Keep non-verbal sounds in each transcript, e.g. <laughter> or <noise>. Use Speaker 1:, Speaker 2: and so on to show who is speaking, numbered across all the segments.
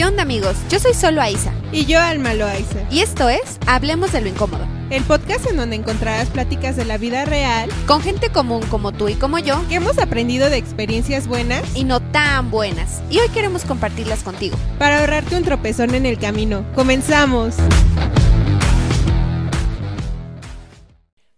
Speaker 1: ¿Qué onda amigos? Yo soy solo Aiza.
Speaker 2: Y yo Alma Loaiza.
Speaker 1: Y esto es Hablemos de lo Incómodo.
Speaker 2: El podcast en donde encontrarás pláticas de la vida real.
Speaker 1: Con gente común como tú y como yo.
Speaker 2: Que hemos aprendido de experiencias buenas.
Speaker 1: Y no tan buenas. Y hoy queremos compartirlas contigo.
Speaker 2: Para ahorrarte un tropezón en el camino. ¡Comenzamos!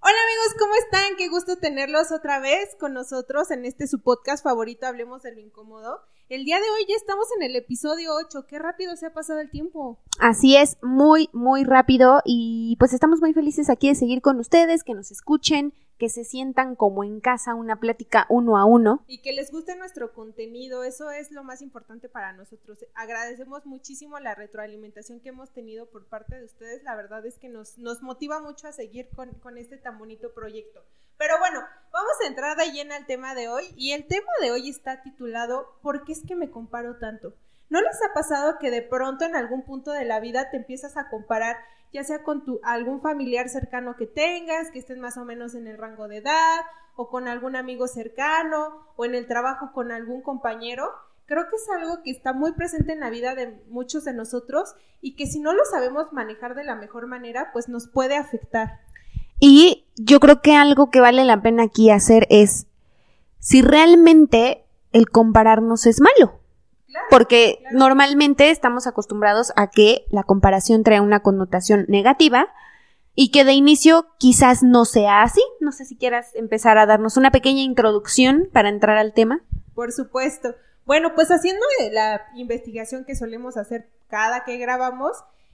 Speaker 2: Hola amigos, ¿cómo están? Qué gusto tenerlos otra vez con nosotros en este su podcast favorito, Hablemos de lo Incómodo. El día de hoy ya estamos en el episodio 8. Qué rápido se ha pasado el tiempo.
Speaker 1: Así es, muy, muy rápido. Y pues estamos muy felices aquí de seguir con ustedes, que nos escuchen, que se sientan como en casa, una plática uno a uno.
Speaker 2: Y que les guste nuestro contenido, eso es lo más importante para nosotros. Agradecemos muchísimo la retroalimentación que hemos tenido por parte de ustedes, la verdad es que nos, nos motiva mucho a seguir con, con este tan bonito proyecto. Pero bueno, vamos a entrar de lleno al tema de hoy y el tema de hoy está titulado ¿Por qué es que me comparo tanto? ¿No les ha pasado que de pronto en algún punto de la vida te empiezas a comparar ya sea con tu, algún familiar cercano que tengas, que estés más o menos en el rango de edad, o con algún amigo cercano, o en el trabajo con algún compañero. Creo que es algo que está muy presente en la vida de muchos de nosotros y que si no lo sabemos manejar de la mejor manera, pues nos puede afectar.
Speaker 1: Y yo creo que algo que vale la pena aquí hacer es si realmente el compararnos es malo porque normalmente estamos acostumbrados a que la comparación trae una connotación negativa y que de inicio quizás no sea así. No sé si quieras empezar a darnos una pequeña introducción para entrar al tema.
Speaker 2: Por supuesto. Bueno, pues haciendo la investigación que solemos hacer cada que grabamos,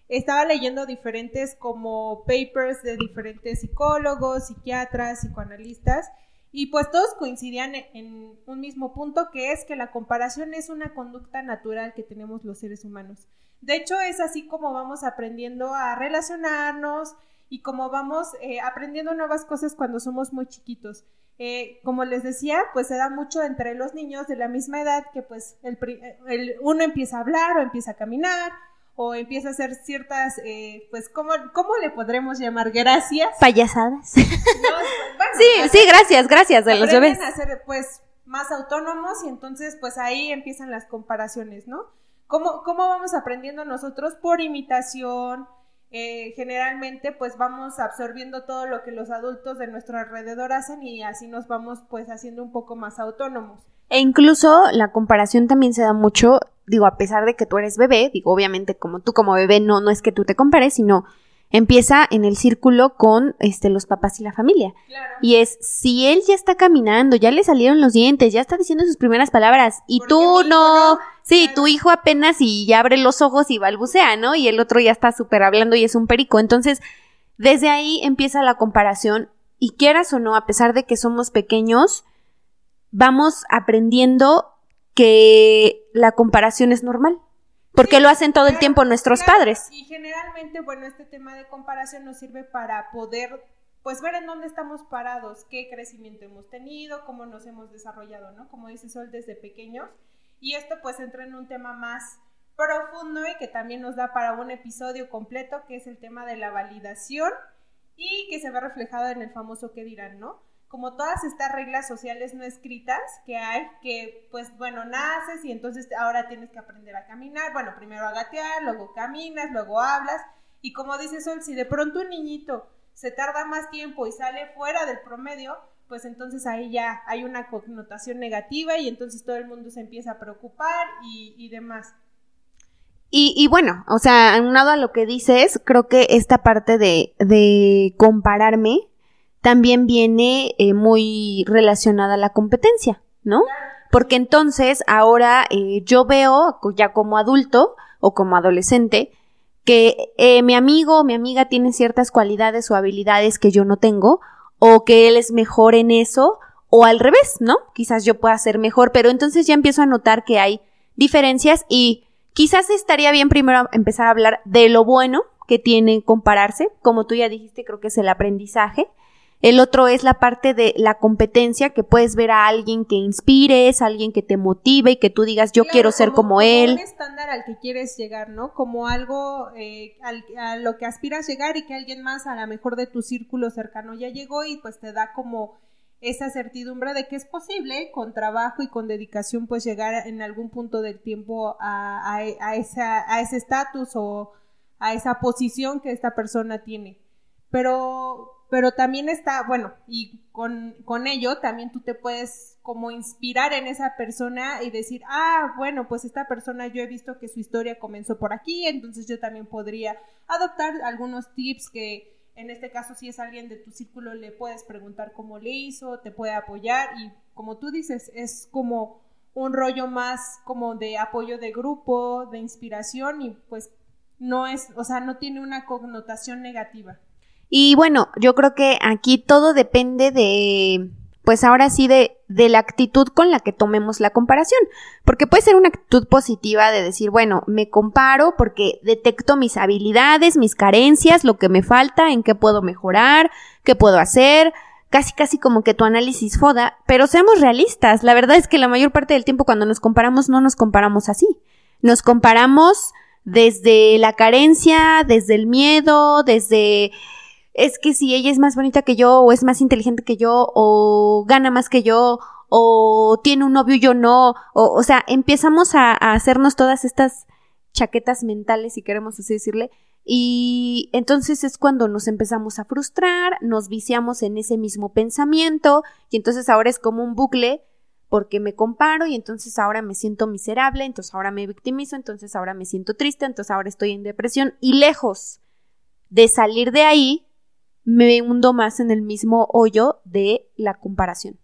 Speaker 2: estaba leyendo diferentes como papers de diferentes psicólogos, psiquiatras, psicoanalistas, y pues todos coincidían en un mismo punto, que es que la comparación es una conducta natural que tenemos los seres humanos. De hecho, es así como vamos aprendiendo a relacionarnos y como vamos eh, aprendiendo nuevas cosas cuando somos muy chiquitos. Eh, como les decía, pues se da mucho entre los niños de la misma edad que pues el, uno empieza a hablar o empieza a caminar o empieza a hacer ciertas, eh, pues, ¿cómo, ¿cómo le podremos llamar? Gracias.
Speaker 1: Payasadas. <laughs> sí, sí, gracias, gracias de los bebés.
Speaker 2: a ser, pues, más autónomos y entonces, pues, ahí empiezan las comparaciones, ¿no? ¿Cómo, cómo vamos aprendiendo nosotros? Por imitación, eh, generalmente pues vamos absorbiendo todo lo que los adultos de nuestro alrededor hacen y así nos vamos pues haciendo un poco más autónomos.
Speaker 1: E incluso la comparación también se da mucho digo, a pesar de que tú eres bebé, digo, obviamente como tú como bebé no, no es que tú te compares, sino empieza en el círculo con este los papás y la familia. Y es si él ya está caminando, ya le salieron los dientes, ya está diciendo sus primeras palabras y tú no, sí, tu hijo apenas y ya abre los ojos y balbucea, ¿no? Y el otro ya está súper hablando y es un perico. Entonces, desde ahí empieza la comparación y quieras o no, a pesar de que somos pequeños, vamos aprendiendo que la comparación es normal. Porque lo hacen todo el tiempo nuestros padres.
Speaker 2: Y generalmente, bueno, este tema de comparación nos sirve para poder, pues, ver en dónde estamos parados, qué crecimiento hemos tenido, cómo nos hemos desarrollado, ¿no? Como dice Sol, desde pequeños. Y esto, pues, entra en un tema más profundo y que también nos da para un episodio completo, que es el tema de la validación y que se ve reflejado en el famoso qué dirán, ¿no? Como todas estas reglas sociales no escritas que hay, que pues bueno, naces y entonces ahora tienes que aprender a caminar, bueno, primero a gatear, luego caminas, luego hablas, y como dice Sol, si de pronto un niñito se tarda más tiempo y sale fuera del promedio, pues entonces ahí ya hay una connotación negativa y entonces todo el mundo se empieza a preocupar y, demás.
Speaker 1: Y, y, bueno, o sea, aunado a lo que dices, creo que esta parte de, de compararme también viene eh, muy relacionada a la competencia, ¿no? Porque entonces ahora eh, yo veo ya como adulto o como adolescente que eh, mi amigo o mi amiga tiene ciertas cualidades o habilidades que yo no tengo o que él es mejor en eso o al revés, ¿no? Quizás yo pueda ser mejor, pero entonces ya empiezo a notar que hay diferencias y quizás estaría bien primero empezar a hablar de lo bueno que tiene compararse, como tú ya dijiste, creo que es el aprendizaje, el otro es la parte de la competencia, que puedes ver a alguien que inspires, alguien que te motive y que tú digas, yo quiero ser como, él.
Speaker 2: Como un estándar al que quieres llegar, ¿no? Como algo eh, a lo que aspiras llegar y que alguien más, a lo mejor de tu círculo cercano, ya llegó y pues te da como esa certidumbre de que es posible con trabajo y con dedicación pues llegar en algún punto del tiempo a, a, esa, a ese estatus o a esa posición que esta persona tiene. Pero, pero también está, bueno, y con, con ello también tú te puedes como inspirar en esa persona y decir, ah, bueno, pues esta persona yo he visto que su historia comenzó por aquí, entonces yo también podría adoptar algunos tips que en este caso si es alguien de tu círculo le puedes preguntar cómo le hizo, te puede apoyar y como tú dices, es como un rollo más como de apoyo de grupo, de inspiración y pues no es, o sea, no tiene una connotación negativa.
Speaker 1: Y bueno, yo creo que aquí todo depende de, pues ahora sí, de, de la actitud con la que tomemos la comparación. Porque puede ser una actitud positiva de decir, bueno, me comparo porque detecto mis habilidades, mis carencias, lo que me falta, en qué puedo mejorar, qué puedo hacer, casi casi como que tu análisis foda, pero seamos realistas, la verdad es que la mayor parte del tiempo cuando nos comparamos no nos comparamos así. Nos comparamos desde la carencia, desde el miedo, desde es que si ella es más bonita que yo, o es más inteligente que yo, o gana más que yo, o tiene un novio y yo no, o, o sea, empezamos a, a hacernos todas estas chaquetas mentales, si queremos así decirle, y entonces es cuando nos empezamos a frustrar, nos viciamos en ese mismo pensamiento, y entonces ahora es como un bucle porque me comparo y entonces ahora me siento miserable, entonces ahora me victimizo, entonces ahora me siento triste, entonces ahora estoy en depresión y lejos de salir de ahí, me hundo más en el mismo hoyo de la comparación.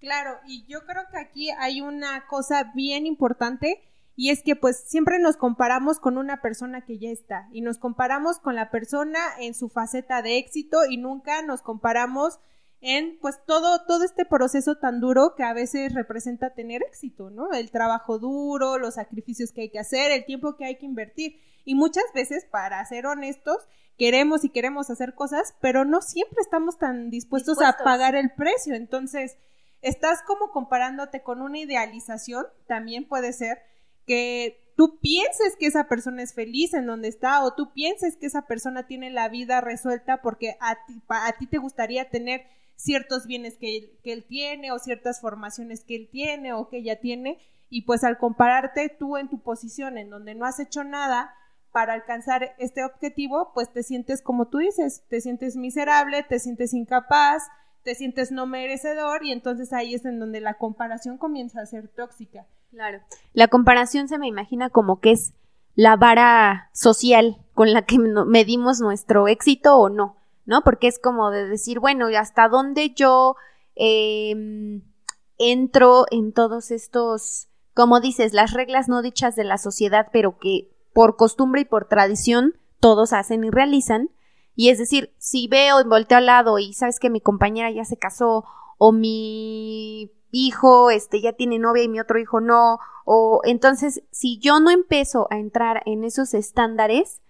Speaker 2: Claro, y yo creo que aquí hay una cosa bien importante y es que pues siempre nos comparamos con una persona que ya está y nos comparamos con la persona en su faceta de éxito y nunca nos comparamos en pues todo, todo este proceso tan duro que a veces representa tener éxito, ¿no? El trabajo duro, los sacrificios que hay que hacer, el tiempo que hay que invertir. Y muchas veces, para ser honestos, queremos y queremos hacer cosas, pero no siempre estamos tan dispuestos, a pagar el precio. Entonces, estás como comparándote con una idealización, también puede ser que tú pienses que esa persona es feliz en donde está o tú pienses que esa persona tiene la vida resuelta porque a ti, a ti te gustaría tener ciertos bienes que él, que él tiene o ciertas formaciones que él tiene o que ella tiene y pues al compararte tú en tu posición en donde no has hecho nada para alcanzar este objetivo, pues te sientes como tú dices, te sientes miserable, te sientes incapaz, te sientes no merecedor y entonces ahí es en donde la comparación comienza a ser tóxica.
Speaker 1: Claro. La comparación se me imagina como que es la vara social con la que medimos nuestro éxito o no. ¿No? Porque es como de decir, bueno, hasta dónde yo em, entro en todos estos, como dices, las reglas no dichas de la sociedad, pero que por costumbre y por tradición todos hacen y realizan. Y es decir, si veo y volteo al lado y sabes que mi compañera ya se casó o mi hijo este ya tiene novia y mi otro hijo no o entonces si yo no empiezo a entrar en esos estándares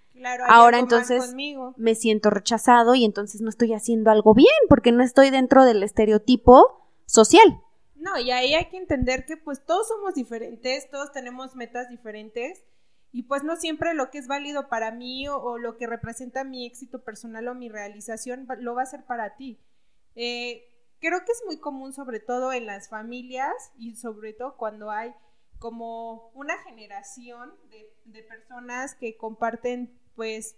Speaker 1: Ahora entonces me siento rechazado y entonces no estoy haciendo algo bien porque no estoy dentro del estereotipo social.
Speaker 2: No, y ahí hay que entender que pues todos somos diferentes, todos tenemos metas diferentes y pues no siempre lo que es válido para mí o, lo que representa mi éxito personal o mi realización lo va a ser para ti. Eh, creo que es muy común sobre todo en las familias y sobre todo cuando hay como una generación de, de personas que comparten pues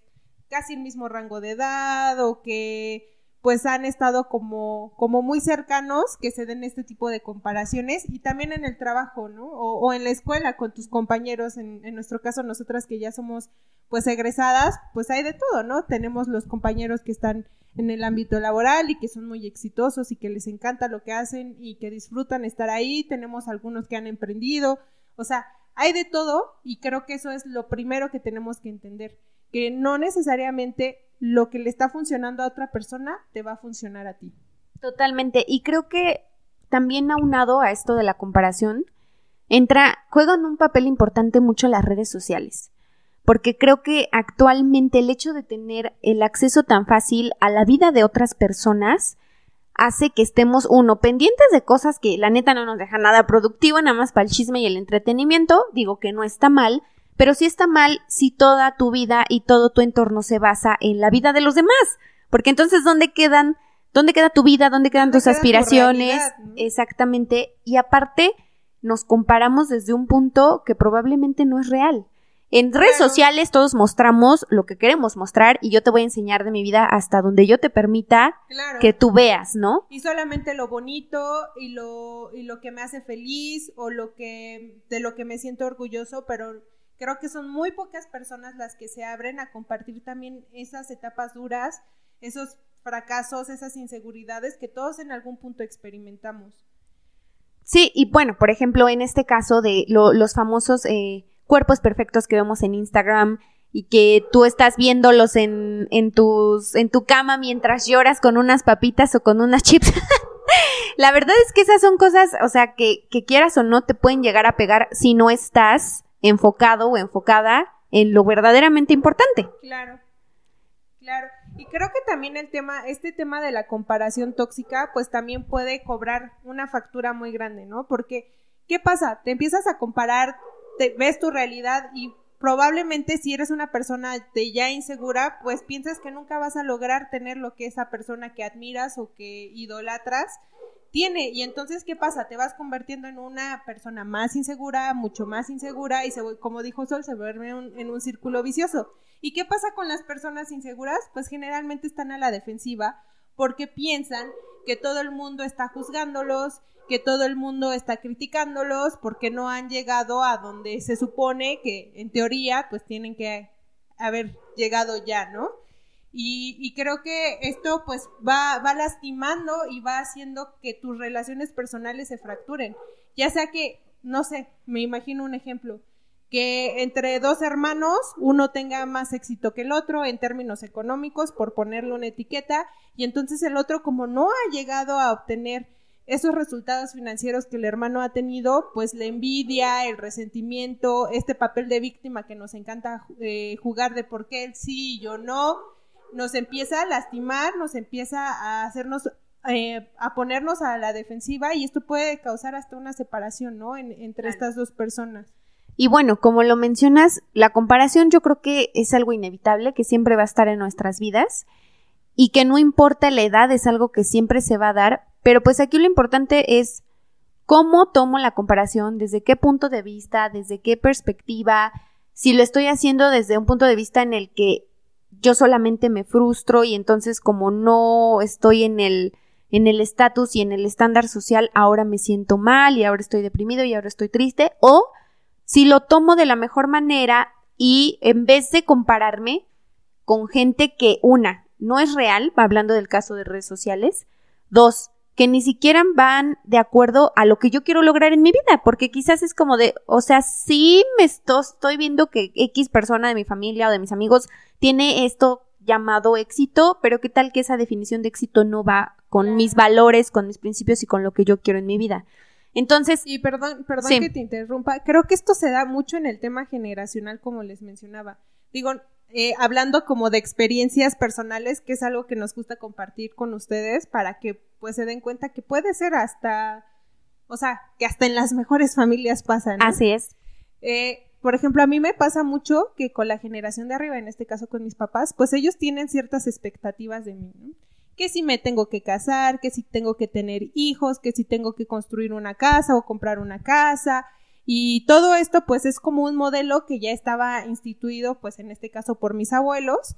Speaker 2: casi el mismo rango de edad o que pues han estado como, como muy cercanos que se den este tipo de comparaciones y también en el trabajo, ¿no? O, en la escuela con tus compañeros, en, en, nuestro caso nosotras que ya somos pues egresadas, pues hay de todo, ¿no? Tenemos los compañeros que están en el ámbito laboral y que son muy exitosos y que les encanta lo que hacen y que disfrutan estar ahí, tenemos algunos que han emprendido, o sea, hay de todo y creo que eso es lo primero que tenemos que entender que no necesariamente lo que le está funcionando a otra persona te va a funcionar a ti.
Speaker 1: Totalmente. Y creo que también aunado a esto de la comparación, entra, juegan un papel importante mucho las redes sociales. Porque creo que actualmente el hecho de tener el acceso tan fácil a la vida de otras personas hace que estemos, uno, pendientes de cosas que la neta no nos deja nada productivo, nada más para el chisme y el entretenimiento. Digo que no está mal, pero sí está mal si toda tu vida y todo tu entorno se basa en la vida de los demás, porque entonces ¿dónde quedan ¿Dónde queda tu vida? ¿Dónde quedan tus aspiraciones? Exactamente. Y aparte, nos comparamos desde un punto que probablemente no es real. En redes sociales todos mostramos lo que queremos mostrar y yo te voy a enseñar de mi vida hasta donde yo te permita que tú veas, ¿no?
Speaker 2: Y solamente lo bonito y lo, y lo que me hace feliz o lo que, de lo que me siento orgulloso, pero creo que son muy pocas personas las que se abren a compartir también esas etapas duras, esos fracasos, esas inseguridades que todos en algún punto experimentamos.
Speaker 1: Sí, y bueno, por ejemplo, en este caso de los famosos eh, cuerpos perfectos que vemos en Instagram y que tú estás viéndolos en, en, tus, en tu cama mientras lloras con unas papitas o con unas chips. <laughs> La verdad es que esas son cosas, o sea, que, que quieras o no te pueden llegar a pegar si no estás enfocado o enfocada en lo verdaderamente importante.
Speaker 2: Claro, claro. Y creo que también el tema, este tema de la comparación tóxica, pues también puede cobrar una factura muy grande, ¿no? Porque, ¿qué pasa? Te empiezas a comparar ves tu realidad y probablemente si eres una persona de ya insegura, pues piensas que nunca vas a lograr tener lo que esa persona que admiras o que idolatras tiene. Y entonces, ¿qué pasa? Te vas convirtiendo en una persona más insegura, mucho más insegura y se, como dijo Sol, se vuelve en un círculo vicioso. ¿Y qué pasa con las personas inseguras? Pues generalmente están a la defensiva porque piensan que todo el mundo está juzgándolos, que todo el mundo está criticándolos porque no han llegado a donde se supone que en teoría pues tienen que haber llegado ya, ¿no? Y, creo que esto pues va, va lastimando y va haciendo que tus relaciones personales se fracturen. Ya sea que, no sé, me imagino un ejemplo, que entre dos hermanos uno tenga más éxito que el otro en términos económicos, por ponerle una etiqueta, y entonces el otro como no ha llegado a obtener esos resultados financieros que el hermano ha tenido, pues la envidia, el resentimiento, este papel de víctima que nos encanta eh, jugar de por qué él sí y yo no, nos empieza a lastimar, nos empieza a hacernos, eh, a ponernos a la defensiva y esto puede causar hasta una separación, ¿no? entre estas dos personas.
Speaker 1: Y bueno, como lo mencionas, la comparación yo creo que es algo inevitable, que siempre va a estar en nuestras vidas y que no importa la edad, es algo que siempre se va a dar, pero pues aquí lo importante es cómo tomo la comparación, desde qué punto de vista, desde qué perspectiva, si lo estoy haciendo desde un punto de vista en el que yo solamente me frustro y entonces como no estoy en el en el estatus y en el estándar social, ahora me siento mal y ahora estoy deprimido y ahora estoy triste, o si lo tomo de la mejor manera y en vez de compararme con gente que una no es real, hablando del caso de redes sociales, dos, que ni siquiera van de acuerdo a lo que yo quiero lograr en mi vida, porque quizás es como de, o sea, sí me estoy viendo que X persona de mi familia o de mis amigos tiene esto llamado éxito, pero qué tal que esa definición de éxito no va con mis valores, con mis principios y con lo que yo quiero en mi vida. Entonces.
Speaker 2: Y perdón, perdón que te interrumpa. Creo que esto se da mucho en el tema generacional, como les mencionaba. Digo, eh, hablando como de experiencias personales, que es algo que nos gusta compartir con ustedes para que pues se den cuenta que puede ser hasta, o sea, que hasta en las mejores familias pasa,
Speaker 1: Así es.
Speaker 2: Eh, por ejemplo, a mí me pasa mucho que con la generación de arriba, en este caso con mis papás, pues ellos tienen ciertas expectativas de mí, ¿no? Que si me tengo que casar, que si tengo que tener hijos, que si tengo que construir una casa o comprar una casa, y todo esto pues es como un modelo que ya estaba instituido pues en este caso por mis abuelos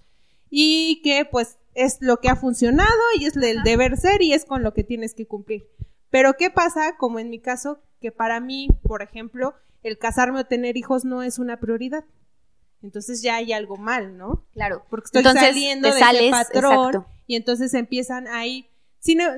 Speaker 2: y que pues es lo que ha funcionado y es el deber ser y es con lo que tienes que cumplir. Pero ¿qué pasa? Como en mi caso, que para mí, por ejemplo, el casarme o tener hijos no es una prioridad. Entonces ya hay algo mal, ¿no?
Speaker 1: Claro.
Speaker 2: Porque estoy saliendo de ese patrón y entonces empiezan ahí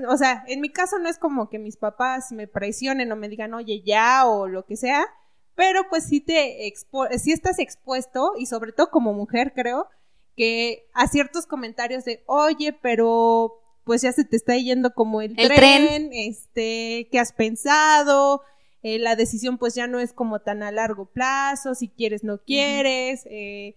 Speaker 2: o sea, en mi caso no es como que mis papás me presionen o me digan, oye, ya, o lo que sea, pero pues sí te expo sí estás expuesto, y sobre todo como mujer, creo, que a ciertos comentarios de, oye, pero pues ya se te está yendo como el, tren, este, ¿qué has pensado? Eh, la decisión pues ya no es como tan a largo plazo, si quieres, no quieres, eh,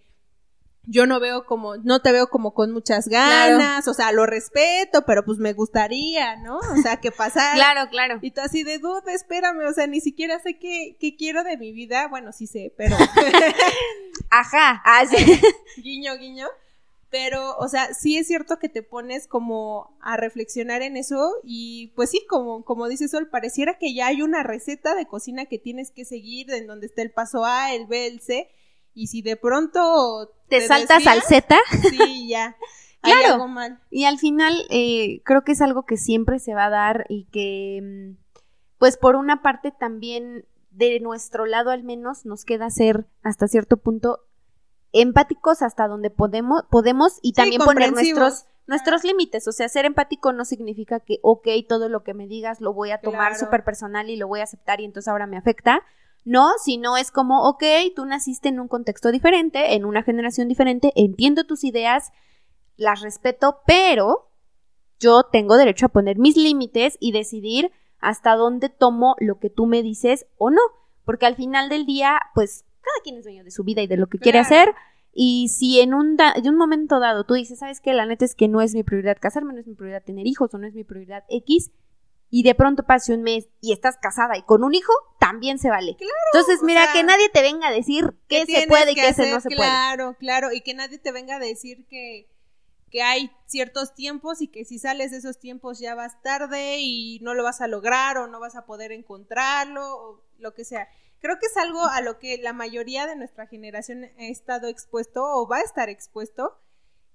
Speaker 2: yo no veo como, no te veo como con muchas ganas, o sea, lo respeto, pero pues me gustaría, ¿no? O sea, que pasara. <laughs>
Speaker 1: claro, claro.
Speaker 2: Y tú así de duda, espérame, o sea, ni siquiera sé qué, qué quiero de mi vida, bueno, sí sé, pero. <laughs>
Speaker 1: Ajá,
Speaker 2: así. Ah, <laughs> guiño, guiño. Pero, o sea, sí es cierto que te pones como a reflexionar en eso y pues sí, como, como dice Sol, pareciera que ya hay una receta de cocina que tienes que seguir en donde está el paso A, el B, el C y si de pronto
Speaker 1: te, saltas al Z,
Speaker 2: sí, ya. <laughs> Algo mal.
Speaker 1: Y al final eh, creo que es algo que siempre se va a dar y que, mm, pues por una parte también de nuestro lado al menos nos queda ser hasta cierto punto empáticos hasta donde podemos, podemos y también poner nuestros, nuestros límites. O sea, ser empático no significa que, ok, todo lo que me digas lo voy a tomar súper personal y lo voy a aceptar y entonces ahora me afecta. No, sino es como, ok, tú naciste en un contexto diferente, en una generación diferente, entiendo tus ideas, las respeto, pero yo tengo derecho a poner mis límites y decidir hasta dónde tomo lo que tú me dices o no. Porque al final del día, pues cada quien es dueño de su vida y de lo que quiere hacer. Y si en un, en un momento dado tú dices, ¿sabes qué? La neta es que no es mi prioridad casarme, no es mi prioridad tener hijos o no es mi prioridad X, y de pronto pase un mes y estás casada y con un hijo, también se vale. Entonces, mira, que nadie te venga a decir qué se puede y qué se no se
Speaker 2: puede.
Speaker 1: Claro,
Speaker 2: claro, y que nadie te venga a decir que, que hay ciertos tiempos y que si sales de esos tiempos ya vas tarde y no lo vas a lograr o no vas a poder encontrarlo o lo que sea. Creo que es algo a lo que la mayoría de nuestra generación ha estado expuesto o va a estar expuesto.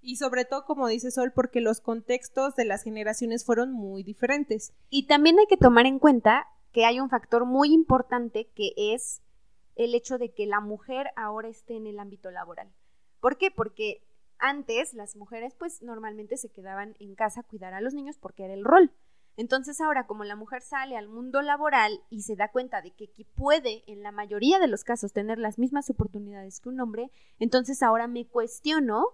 Speaker 2: Y sobre todo, como dice Sol, porque los contextos de las generaciones fueron muy diferentes.
Speaker 1: Y también hay que tomar en cuenta que hay un factor muy importante que es el hecho de que la mujer ahora esté en el ámbito laboral. ¿Por qué? Porque antes las mujeres pues normalmente se quedaban en casa a cuidar a los niños porque era el rol. Entonces ahora como la mujer sale al mundo laboral y se da cuenta de que, puede en la mayoría de los casos tener las mismas oportunidades que un hombre, entonces ahora me cuestiono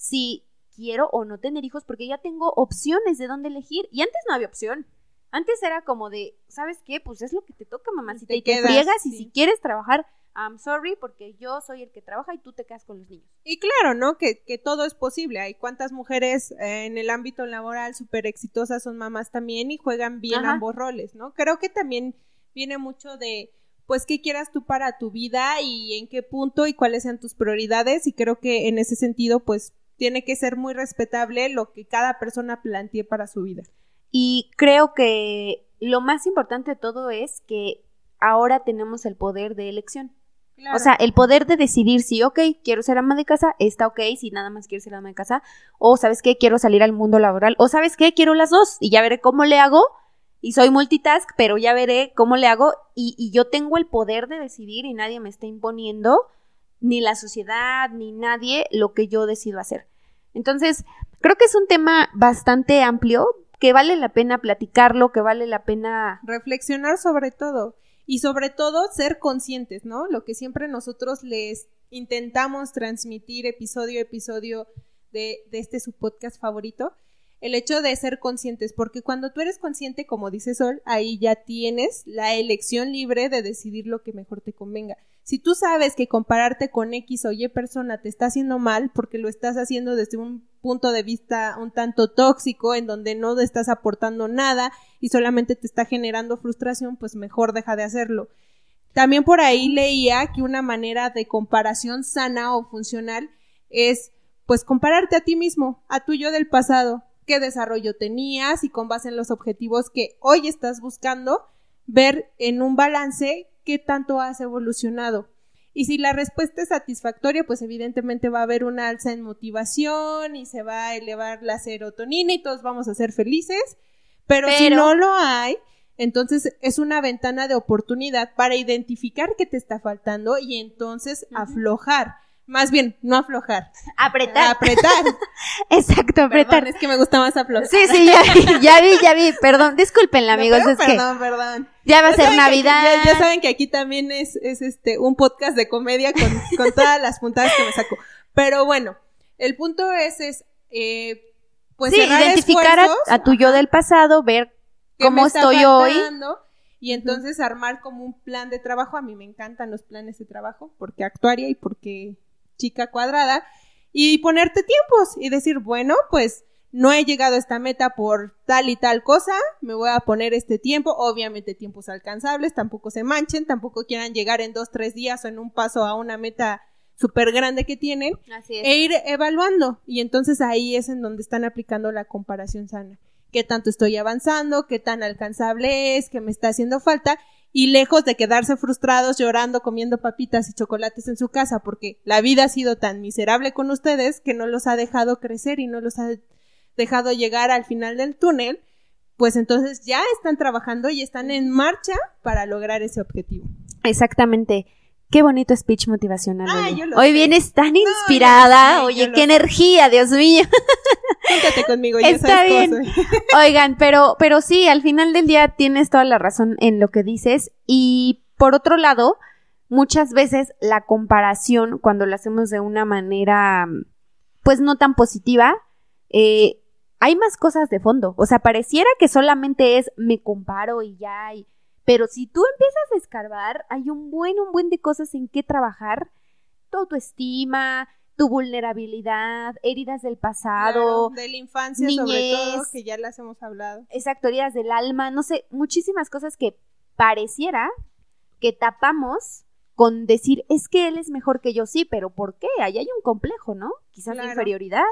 Speaker 1: si quiero o no tener hijos porque ya tengo opciones de dónde elegir y antes no había opción. Antes era como de, ¿sabes qué? Pues es lo que te toca, mamacita, y te, y te friegas y si quieres trabajar I'm sorry porque yo soy el que trabaja y tú te quedas con los niños.
Speaker 2: Y claro, ¿no? Que, que todo es posible. Hay cuántas mujeres eh, en el ámbito laboral súper exitosas son mamás también y juegan bien ambos roles, ¿no? Creo que también viene mucho de, pues, qué quieras tú para tu vida y en qué punto y cuáles sean tus prioridades. Y creo que en ese sentido, pues, tiene que ser muy respetable lo que cada persona plantee para su vida.
Speaker 1: Y creo que lo más importante de todo es que ahora tenemos el poder de elección. O sea, el poder de decidir si, ok, quiero ser ama de casa, está ok, si nada más quiero ser ama de casa, o sabes qué, quiero salir al mundo laboral, o sabes qué, quiero las dos, y ya veré cómo le hago, y soy multitask, pero ya veré cómo le hago, y, y yo tengo el poder de decidir y nadie me está imponiendo, ni la sociedad, ni nadie, lo que yo decido hacer. Entonces, creo que es un tema bastante amplio, que vale la pena platicarlo, que vale la pena
Speaker 2: reflexionar sobre todo y sobre todo ser conscientes, ¿no? Lo que siempre nosotros les intentamos transmitir episodio a episodio de, de este su podcast favorito, el hecho de ser conscientes, porque cuando tú eres consciente, como dice Sol, ahí ya tienes la elección libre de decidir lo que mejor te convenga. Si tú sabes que compararte con X o Y persona te está haciendo mal porque lo estás haciendo desde un punto de vista un tanto tóxico en donde no estás aportando nada y solamente te está generando frustración, pues mejor deja de hacerlo. También por ahí leía que una manera de comparación sana o funcional es pues compararte a ti mismo, a tu yo del pasado, qué desarrollo tenías y con base en los objetivos que hoy estás buscando, ver en un balance qué tanto has evolucionado. Y si la respuesta es satisfactoria, pues evidentemente va a haber una alza en motivación y se va a elevar la serotonina y todos vamos a ser felices. Pero, si no lo hay, entonces es una ventana de oportunidad para identificar qué te está faltando y entonces aflojar. Más bien, no aflojar.
Speaker 1: Apretar.
Speaker 2: Apretar. <laughs> <laughs>
Speaker 1: Exacto, apretar.
Speaker 2: es que me gusta más aflojar.
Speaker 1: Sí, sí, ya, ya vi, ya vi. Perdón, discúlpenla, amigos. es
Speaker 2: perdón, perdón.
Speaker 1: Ya va a ser Navidad.
Speaker 2: ya, saben que aquí también es, es este un podcast de comedia con, con todas las puntadas que me saco. Pero bueno, el punto es, es eh, pues
Speaker 1: sí, identificar a, tu yo del pasado, ver cómo estoy hoy.
Speaker 2: Y entonces armar como un plan de trabajo. A mí me encantan los planes de trabajo porque actuaria y porque chica cuadrada y ponerte tiempos y decir, bueno, pues no he llegado a esta meta por tal y tal cosa, me voy a poner este tiempo, obviamente tiempos alcanzables, tampoco se manchen, tampoco quieran llegar en dos, tres días o en un paso a una meta súper grande que tienen
Speaker 1: Así es.
Speaker 2: e ir evaluando. Y entonces ahí es en donde están aplicando la comparación sana. ¿Qué tanto estoy avanzando? ¿Qué tan alcanzable es? ¿Qué me está haciendo falta? Y lejos de quedarse frustrados llorando, comiendo papitas y chocolates en su casa, porque la vida ha sido tan miserable con ustedes que no los ha dejado crecer y no los ha dejado llegar al final del túnel, pues entonces ya están trabajando y están en marcha para lograr ese objetivo.
Speaker 1: Exactamente. Qué bonito speech motivacional.
Speaker 2: Ah,
Speaker 1: oye.
Speaker 2: yo lo
Speaker 1: Hoy
Speaker 2: sé.
Speaker 1: vienes tan inspirada. oye, qué
Speaker 2: sé.
Speaker 1: energía, Dios mío. <laughs>
Speaker 2: Júntate conmigo, ya
Speaker 1: Está
Speaker 2: sabes
Speaker 1: bien. <laughs> Oigan, pero, pero sí, al final del día tienes toda la razón en lo que dices. Y por otro lado, muchas veces la comparación, cuando la hacemos de una manera, pues no tan positiva, eh, hay más cosas de fondo. O sea, pareciera que solamente es me comparo y ya. y- Pero si tú empiezas a escarbar, hay un buen, un buen de cosas en qué trabajar. Tu autoestima, tu vulnerabilidad, heridas del pasado.
Speaker 2: Claro, de la infancia sobre todo,
Speaker 1: niñez.
Speaker 2: que ya las hemos hablado.
Speaker 1: exacto, heridas del alma, no sé, muchísimas cosas que pareciera que tapamos con decir, es que él es mejor que yo, sí, pero ¿por qué? Ahí hay un complejo, ¿no? Quizás
Speaker 2: Claro.
Speaker 1: inferioridad.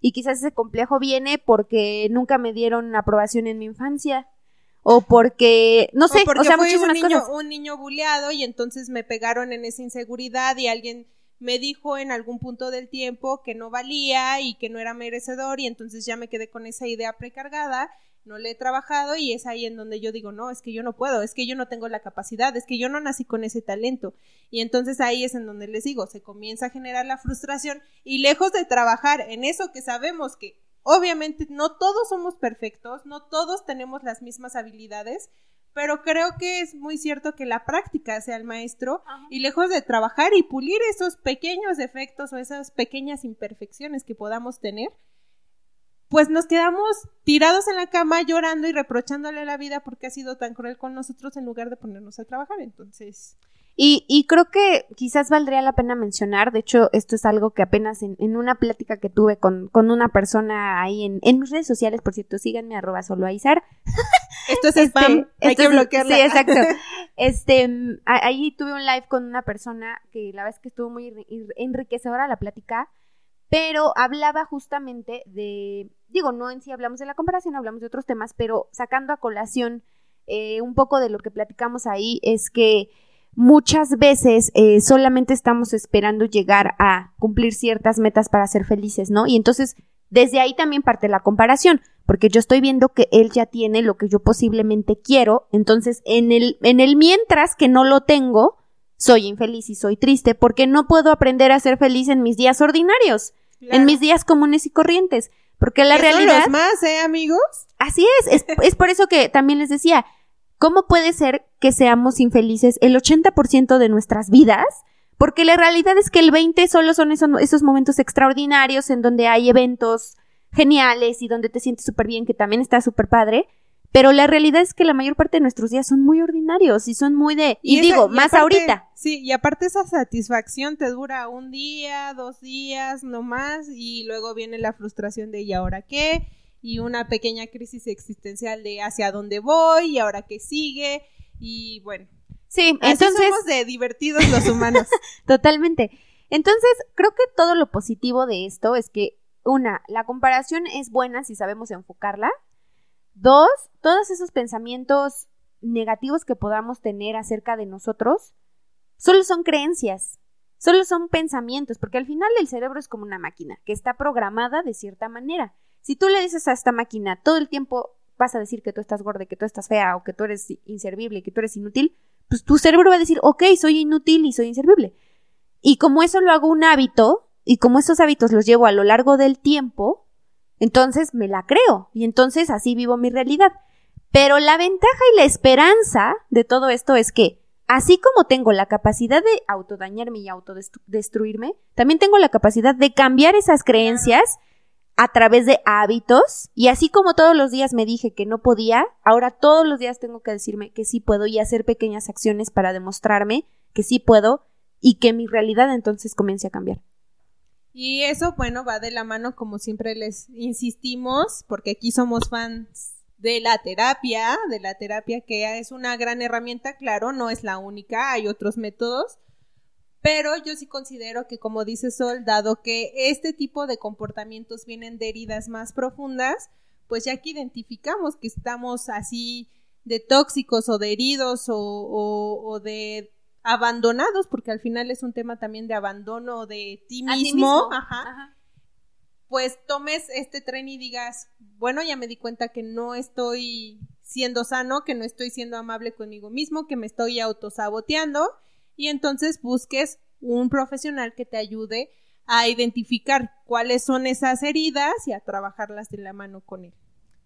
Speaker 1: Y quizás ese complejo viene porque nunca me dieron aprobación en mi infancia. O porque, no sé,
Speaker 2: o porque
Speaker 1: o sea,
Speaker 2: fui un niño,
Speaker 1: cosas.
Speaker 2: un niño buleado y entonces me pegaron en esa inseguridad y alguien me dijo en algún punto del tiempo que no valía y que no era merecedor y entonces ya me quedé con esa idea precargada, no le he trabajado y es ahí en donde yo digo, no, es que yo no puedo, es que yo no tengo la capacidad, es que yo no nací con ese talento. Y entonces ahí es en donde les digo, se comienza a generar la frustración y lejos de trabajar en eso que sabemos que obviamente no todos somos perfectos, no todos tenemos las mismas habilidades, pero creo que es muy cierto que la práctica sea el maestro y lejos de trabajar y pulir esos pequeños defectos o esas pequeñas imperfecciones que podamos tener, pues nos quedamos tirados en la cama llorando y reprochándole a la vida porque ha sido tan cruel con nosotros en lugar de ponernos a trabajar. Entonces,
Speaker 1: Y, y creo que quizás valdría la pena mencionar, de hecho, esto es algo que apenas en, en una plática que tuve con, con una persona ahí en, en mis redes sociales, por cierto, síganme arroba solo Aizar. <laughs>
Speaker 2: esto es
Speaker 1: Este,
Speaker 2: spam, hay que bloquearla.
Speaker 1: Sí, exacto. <laughs> Este, a- ahí tuve un live con una persona que la verdad es que estuvo muy enri- enri- enriquecedora la plática, pero hablaba justamente de, digo, no en sí hablamos de la comparación, hablamos de otros temas, pero sacando a colación eh, un poco de lo que platicamos ahí es que muchas veces eh, solamente estamos esperando llegar a cumplir ciertas metas para ser felices, ¿no? Y entonces desde ahí también parte la comparación, porque yo estoy viendo que él ya tiene lo que yo posiblemente quiero, entonces en el, en el mientras que no lo tengo, soy infeliz y soy triste, porque no puedo aprender a ser feliz en mis días ordinarios, en mis días comunes y corrientes, porque la
Speaker 2: Que son
Speaker 1: realidad...
Speaker 2: los más, ¿eh, amigos?
Speaker 1: Así es, es, es por eso que también les decía, ¿cómo puede ser que seamos infelices el 80% de nuestras vidas? Porque la realidad es que el 20 solo son esos, esos momentos extraordinarios en donde hay eventos geniales y donde te sientes súper bien, que también está súper padre. Pero la realidad es que la mayor parte de nuestros días son muy ordinarios y son muy de... Y,
Speaker 2: esa-
Speaker 1: digo,
Speaker 2: y
Speaker 1: más
Speaker 2: aparte-
Speaker 1: ahorita.
Speaker 2: Sí, y aparte esa satisfacción te dura un día, dos días, no más, y luego viene la frustración de ¿y ahora qué? Y una pequeña crisis existencial de hacia dónde voy y ahora qué sigue, y bueno.
Speaker 1: Sí,
Speaker 2: Así
Speaker 1: entonces...
Speaker 2: somos de divertidos los humanos. <laughs>
Speaker 1: Totalmente. Entonces, creo que todo lo positivo de esto es que, una, la comparación es buena si sabemos enfocarla. Dos, todos esos pensamientos negativos que podamos tener acerca de nosotros solo son creencias, solo son pensamientos, porque al final el cerebro es como una máquina que está programada de cierta manera. Si tú le dices a esta máquina todo el tiempo vas a decir que tú estás gorda, que tú estás fea o que tú eres inservible, que tú eres inútil, pues tu cerebro va a decir, ok, soy inútil y soy inservible. Y como eso lo hago un hábito, y como esos hábitos los llevo a lo largo del tiempo, entonces me la creo, y entonces así vivo mi realidad. Pero la ventaja y la esperanza de todo esto es que, así como tengo la capacidad de autodañarme y autodestruirme, también tengo la capacidad de cambiar esas creencias a través de hábitos, y así como todos los días me dije que no podía, ahora todos los días tengo que decirme que sí puedo y hacer pequeñas acciones para demostrarme que sí puedo y que mi realidad entonces comience a cambiar.
Speaker 2: Y eso, bueno, va de la mano, como siempre les insistimos, porque aquí somos fans de la terapia, de la terapia que es una gran herramienta, claro, no es la única, hay otros métodos, Pero yo sí considero que, como dice Sol, dado que este tipo de comportamientos vienen de heridas más profundas, pues ya que identificamos que estamos así de tóxicos o de heridos o, o, de abandonados, porque al final es un tema también de abandono de ti mismo, pues tomes este tren y digas, bueno, ya me di cuenta que no estoy siendo sano, que no estoy siendo amable conmigo mismo, que me estoy autosaboteando y entonces busques un profesional que te ayude a identificar cuáles son esas heridas y a trabajarlas de la mano con él.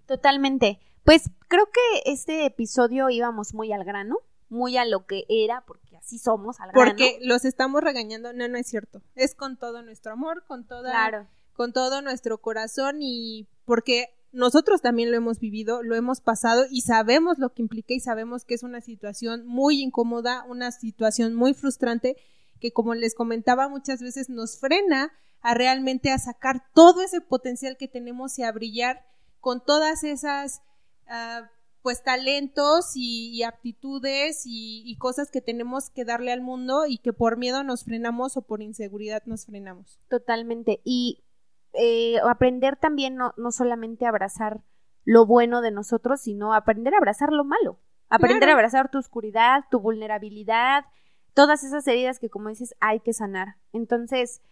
Speaker 1: Totalmente. Pues creo que este episodio íbamos muy al grano, muy a lo que era, porque así somos al
Speaker 2: grano. Porque los estamos regañando, no, no es cierto. Es con todo nuestro amor, con toda, con todo nuestro corazón y porque nosotros también lo hemos vivido, lo hemos pasado y sabemos lo que implica y sabemos que es una situación muy incómoda, una situación muy frustrante que como les comentaba muchas veces nos frena a realmente a sacar todo ese potencial que tenemos y a brillar con todas esas uh, pues talentos y, aptitudes y, y, cosas que tenemos que darle al mundo y que por miedo nos frenamos o por inseguridad nos frenamos.
Speaker 1: Totalmente. Y eh, aprender también no, no solamente abrazar lo bueno de nosotros, sino aprender a abrazar lo malo. Aprender a abrazar tu oscuridad, tu vulnerabilidad, todas esas heridas que, como dices, hay que sanar. Entonces,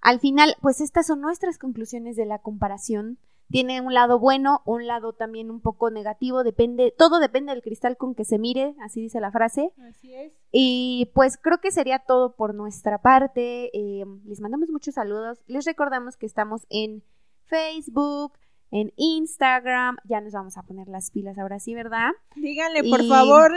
Speaker 1: al final, pues estas son nuestras conclusiones de la comparación tiene un lado bueno, un lado también un poco negativo, depende, todo depende del cristal con que se mire, así dice la frase.
Speaker 2: Así es.
Speaker 1: Y pues creo que sería todo por nuestra parte. Eh, les mandamos muchos saludos. Les recordamos que estamos en Facebook, en Instagram. Ya nos vamos a poner las pilas ahora sí, ¿verdad?
Speaker 2: Díganle, por favor,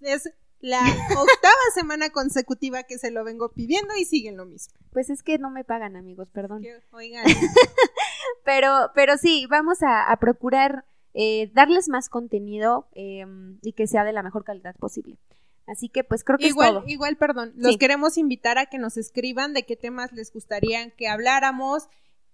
Speaker 2: es la octava <laughs> semana consecutiva que se lo vengo pidiendo y siguen lo mismo.
Speaker 1: Pues es que no me pagan, amigos, perdón.
Speaker 2: oigan. <laughs>
Speaker 1: pero, pero sí, vamos a, procurar eh, darles más contenido em, y que sea de la mejor calidad posible. Así que pues creo que
Speaker 2: igual,
Speaker 1: es todo.
Speaker 2: Igual, perdón, los queremos invitar a que nos escriban de qué temas les gustaría que habláramos.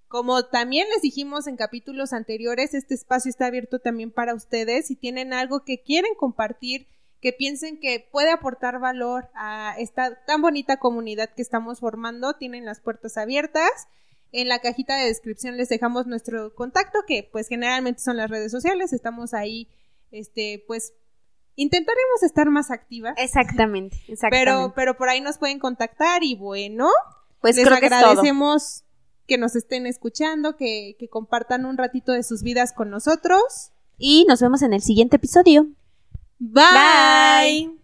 Speaker 2: Como también les dijimos en capítulos anteriores, este espacio está abierto también para ustedes. Si tienen algo que quieren compartir, que piensen que puede aportar valor a esta tan bonita comunidad que estamos formando, tienen las puertas abiertas. En la cajita de descripción les dejamos nuestro contacto, que pues generalmente son las redes sociales, estamos ahí, este, pues intentaremos estar más activas.
Speaker 1: Exactamente, exactamente.
Speaker 2: Pero, pero por ahí nos pueden contactar y bueno, pues les agradecemos que, nos estén escuchando, que, que compartan un ratito de sus vidas con nosotros.
Speaker 1: Y nos vemos en el siguiente episodio.
Speaker 2: Bye.